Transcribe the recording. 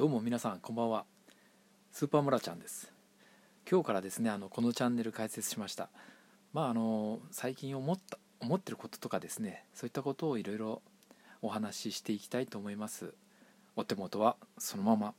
どうも皆さんこんばんは。スーパーモラちゃんです。今日からですねあのこのチャンネル開設しました。まああの最近思った思ってることとかですねそういったことをいろいろお話ししていきたいと思います。お手元はそのまま。